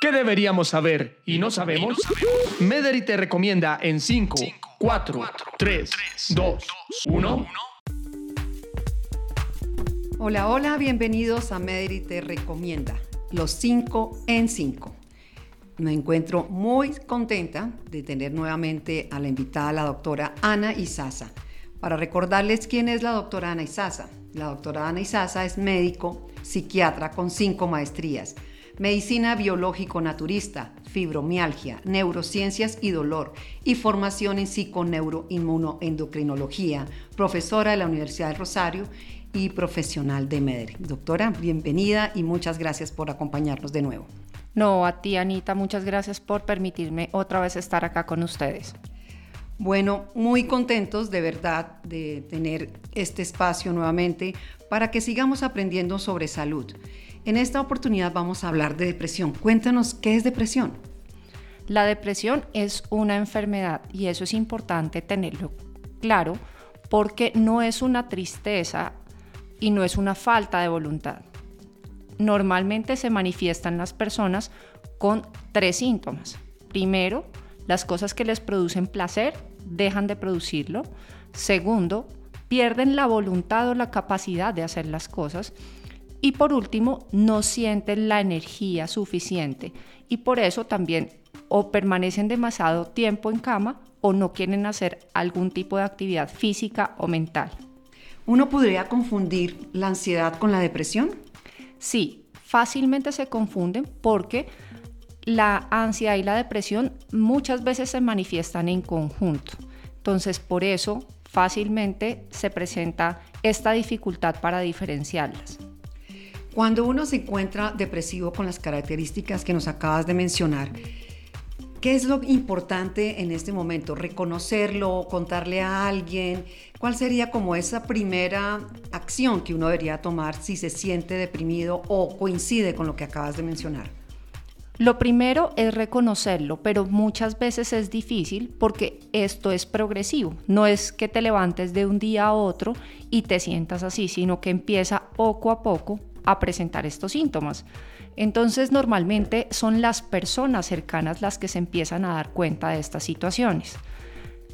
¿Qué deberíamos saber y no sabemos? Mederi te recomienda en 5, 4, 3, 2, 1. Hola, hola, bienvenidos a Mederi te recomienda, los 5 en 5. Me encuentro muy contenta de tener nuevamente a la invitada, la doctora Ana Isaza. Para recordarles quién es la doctora Ana Isaza. La doctora Ana Isaza es médico, psiquiatra con cinco maestrías. Medicina biológico-naturista, fibromialgia, neurociencias y dolor y formación en psiconeuroinmunoendocrinología, profesora de la Universidad de Rosario y profesional de MEDER. Doctora, bienvenida y muchas gracias por acompañarnos de nuevo. No, a ti Anita, muchas gracias por permitirme otra vez estar acá con ustedes. Bueno, muy contentos de verdad de tener este espacio nuevamente para que sigamos aprendiendo sobre salud. En esta oportunidad vamos a hablar de depresión. Cuéntanos qué es depresión. La depresión es una enfermedad y eso es importante tenerlo claro porque no es una tristeza y no es una falta de voluntad. Normalmente se manifiestan las personas con tres síntomas. Primero, las cosas que les producen placer dejan de producirlo. Segundo, pierden la voluntad o la capacidad de hacer las cosas. Y por último, no sienten la energía suficiente y por eso también o permanecen demasiado tiempo en cama o no quieren hacer algún tipo de actividad física o mental. ¿Uno podría confundir la ansiedad con la depresión? Sí, fácilmente se confunden porque la ansiedad y la depresión muchas veces se manifiestan en conjunto. Entonces, por eso fácilmente se presenta esta dificultad para diferenciarlas. Cuando uno se encuentra depresivo con las características que nos acabas de mencionar, ¿qué es lo importante en este momento? ¿Reconocerlo? ¿Contarle a alguien? ¿Cuál sería como esa primera acción que uno debería tomar si se siente deprimido o coincide con lo que acabas de mencionar? Lo primero es reconocerlo, pero muchas veces es difícil porque esto es progresivo. No es que te levantes de un día a otro y te sientas así, sino que empieza poco a poco a presentar estos síntomas. Entonces normalmente son las personas cercanas las que se empiezan a dar cuenta de estas situaciones.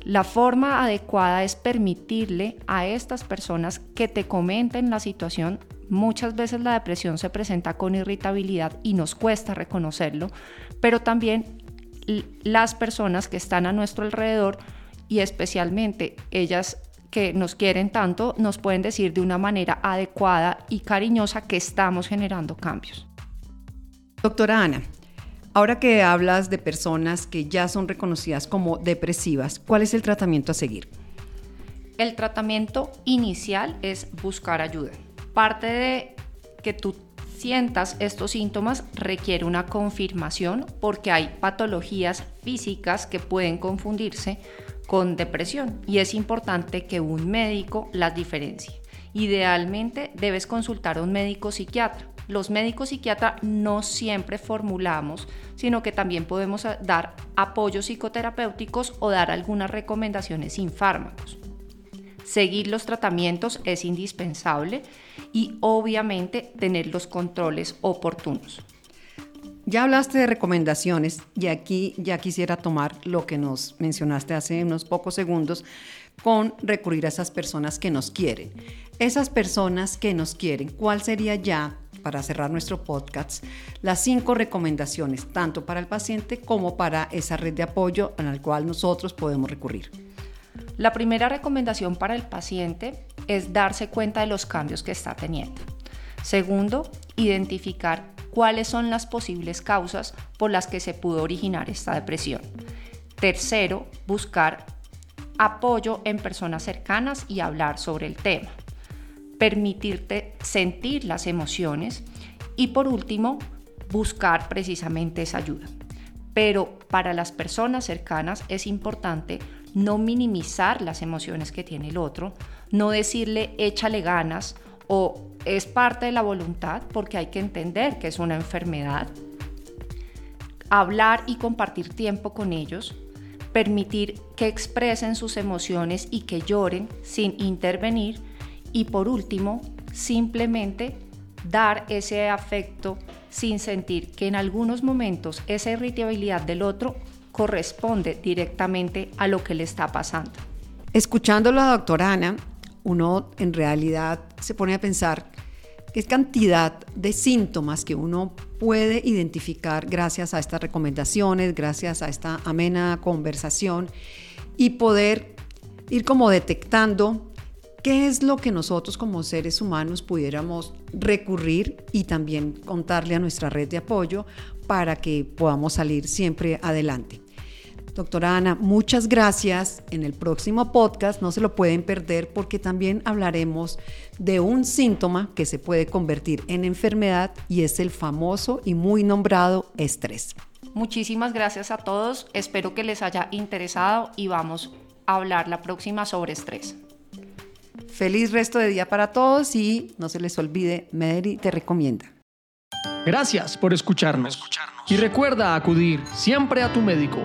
La forma adecuada es permitirle a estas personas que te comenten la situación. Muchas veces la depresión se presenta con irritabilidad y nos cuesta reconocerlo, pero también las personas que están a nuestro alrededor y especialmente ellas que nos quieren tanto nos pueden decir de una manera adecuada y cariñosa que estamos generando cambios. Doctora Ana, Ahora que hablas de personas que ya son reconocidas como depresivas, ¿cuál es el tratamiento a seguir? El tratamiento inicial es buscar ayuda. Parte de que tú sientas estos síntomas requiere una confirmación porque hay patologías físicas que pueden confundirse con depresión y es importante que un médico las diferencie. Idealmente debes consultar a un médico psiquiatra los médicos psiquiatras no siempre formulamos, sino que también podemos dar apoyos psicoterapéuticos o dar algunas recomendaciones sin fármacos. Seguir los tratamientos es indispensable y obviamente tener los controles oportunos. Ya hablaste de recomendaciones y aquí ya quisiera tomar lo que nos mencionaste hace unos pocos segundos con recurrir a esas personas que nos quieren. Esas personas que nos quieren, ¿cuál sería ya para cerrar nuestro podcast, las cinco recomendaciones, tanto para el paciente como para esa red de apoyo a la cual nosotros podemos recurrir. La primera recomendación para el paciente es darse cuenta de los cambios que está teniendo. Segundo, identificar cuáles son las posibles causas por las que se pudo originar esta depresión. Tercero, buscar apoyo en personas cercanas y hablar sobre el tema permitirte sentir las emociones y por último, buscar precisamente esa ayuda. Pero para las personas cercanas es importante no minimizar las emociones que tiene el otro, no decirle échale ganas o es parte de la voluntad porque hay que entender que es una enfermedad. Hablar y compartir tiempo con ellos, permitir que expresen sus emociones y que lloren sin intervenir y por último, simplemente dar ese afecto sin sentir que en algunos momentos esa irritabilidad del otro corresponde directamente a lo que le está pasando. Escuchándolo a la doctora Ana, uno en realidad se pone a pensar qué cantidad de síntomas que uno puede identificar gracias a estas recomendaciones, gracias a esta amena conversación y poder ir como detectando qué es lo que nosotros como seres humanos pudiéramos recurrir y también contarle a nuestra red de apoyo para que podamos salir siempre adelante. Doctora Ana, muchas gracias. En el próximo podcast no se lo pueden perder porque también hablaremos de un síntoma que se puede convertir en enfermedad y es el famoso y muy nombrado estrés. Muchísimas gracias a todos. Espero que les haya interesado y vamos a hablar la próxima sobre estrés. Feliz resto de día para todos y no se les olvide, Mederi te recomienda. Gracias por escucharnos. Y recuerda acudir siempre a tu médico.